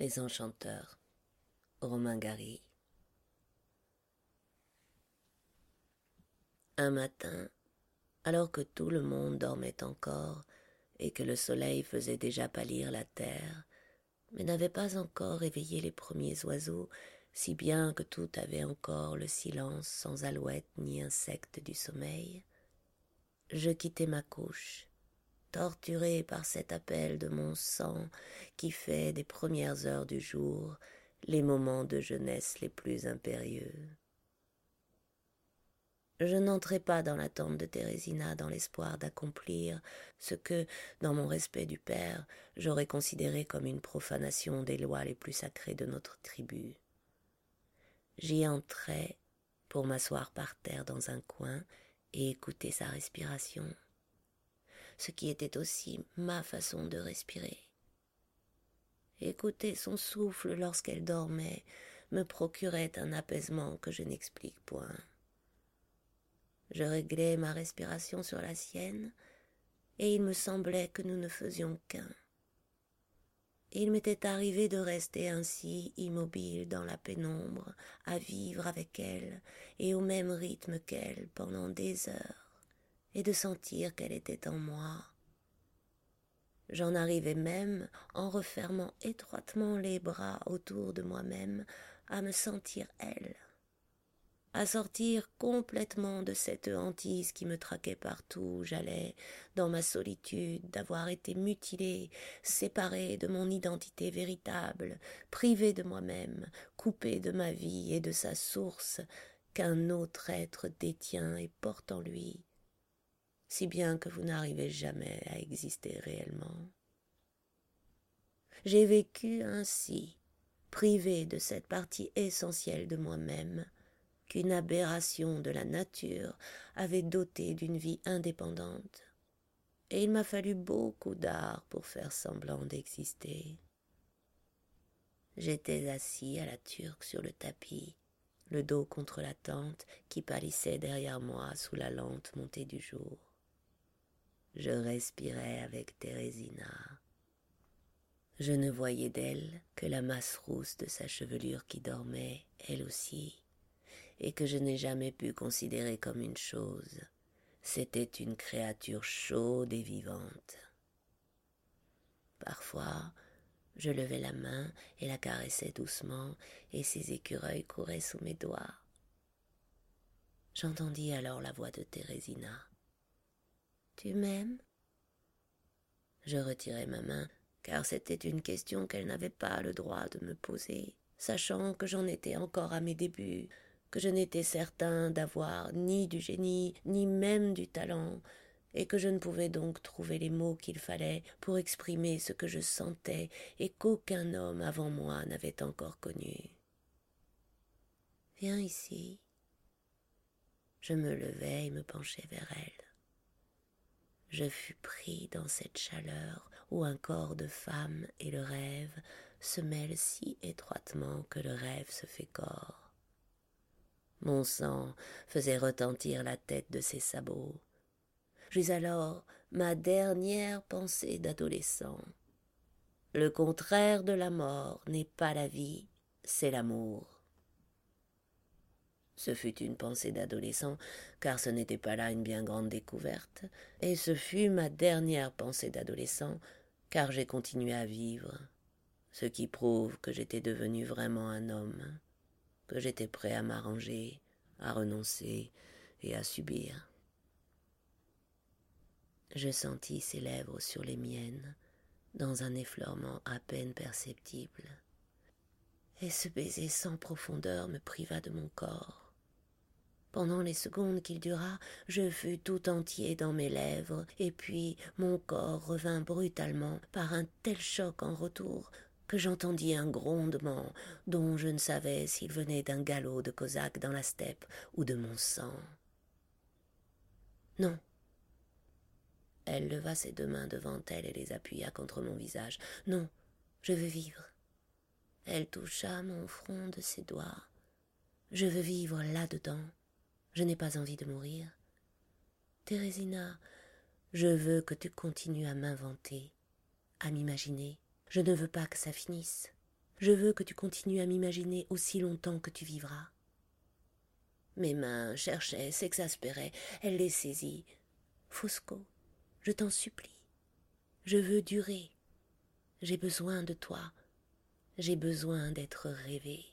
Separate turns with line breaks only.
Les enchanteurs. Romain Gary. Un matin, alors que tout le monde dormait encore et que le soleil faisait déjà pâlir la terre, mais n'avait pas encore éveillé les premiers oiseaux, si bien que tout avait encore le silence sans alouette ni insecte du sommeil, je quittai ma couche torturé par cet appel de mon sang qui fait des premières heures du jour les moments de jeunesse les plus impérieux. Je n'entrai pas dans la tente de Thérésina dans l'espoir d'accomplir ce que, dans mon respect du Père, j'aurais considéré comme une profanation des lois les plus sacrées de notre tribu. J'y entrai pour m'asseoir par terre dans un coin et écouter sa respiration ce qui était aussi ma façon de respirer. Écouter son souffle lorsqu'elle dormait me procurait un apaisement que je n'explique point. Je réglais ma respiration sur la sienne, et il me semblait que nous ne faisions qu'un. Il m'était arrivé de rester ainsi immobile dans la pénombre, à vivre avec elle et au même rythme qu'elle pendant des heures et de sentir qu'elle était en moi. J'en arrivais même, en refermant étroitement les bras autour de moi-même, à me sentir elle, à sortir complètement de cette hantise qui me traquait partout où j'allais, dans ma solitude d'avoir été mutilée, séparée de mon identité véritable, privée de moi-même, coupée de ma vie et de sa source, qu'un autre être détient et porte en lui, si bien que vous n'arrivez jamais à exister réellement. J'ai vécu ainsi, privé de cette partie essentielle de moi-même, qu'une aberration de la nature avait doté d'une vie indépendante, et il m'a fallu beaucoup d'art pour faire semblant d'exister. J'étais assis à la turque sur le tapis, le dos contre la tente qui pâlissait derrière moi sous la lente montée du jour je respirais avec Thérésina. Je ne voyais d'elle que la masse rousse de sa chevelure qui dormait, elle aussi, et que je n'ai jamais pu considérer comme une chose. C'était une créature chaude et vivante. Parfois, je levais la main et la caressais doucement, et ses écureuils couraient sous mes doigts. J'entendis alors la voix de Thérésina. Tu m'aimes? Je retirai ma main, car c'était une question qu'elle n'avait pas le droit de me poser, sachant que j'en étais encore à mes débuts, que je n'étais certain d'avoir ni du génie, ni même du talent, et que je ne pouvais donc trouver les mots qu'il fallait pour exprimer ce que je sentais et qu'aucun homme avant moi n'avait encore connu. Viens ici. Je me levai et me penchai vers elle je fus pris dans cette chaleur où un corps de femme et le rêve se mêlent si étroitement que le rêve se fait corps. Mon sang faisait retentir la tête de ses sabots. J'eus alors ma dernière pensée d'adolescent. Le contraire de la mort n'est pas la vie, c'est l'amour. Ce fut une pensée d'adolescent, car ce n'était pas là une bien grande découverte, et ce fut ma dernière pensée d'adolescent, car j'ai continué à vivre, ce qui prouve que j'étais devenu vraiment un homme, que j'étais prêt à m'arranger, à renoncer et à subir. Je sentis ses lèvres sur les miennes, dans un effleurement à peine perceptible, et ce baiser sans profondeur me priva de mon corps. Pendant les secondes qu'il dura, je fus tout entier dans mes lèvres, et puis mon corps revint brutalement par un tel choc en retour que j'entendis un grondement dont je ne savais s'il venait d'un galop de cosaques dans la steppe ou de mon sang. Non. Elle leva ses deux mains devant elle et les appuya contre mon visage. Non, je veux vivre. Elle toucha mon front de ses doigts. Je veux vivre là-dedans. Je n'ai pas envie de mourir. Thérésina, je veux que tu continues à m'inventer, à m'imaginer. Je ne veux pas que ça finisse. Je veux que tu continues à m'imaginer aussi longtemps que tu vivras. Mes mains cherchaient, s'exaspéraient, elle les saisit. Fosco, je t'en supplie. Je veux durer. J'ai besoin de toi. J'ai besoin d'être rêvé.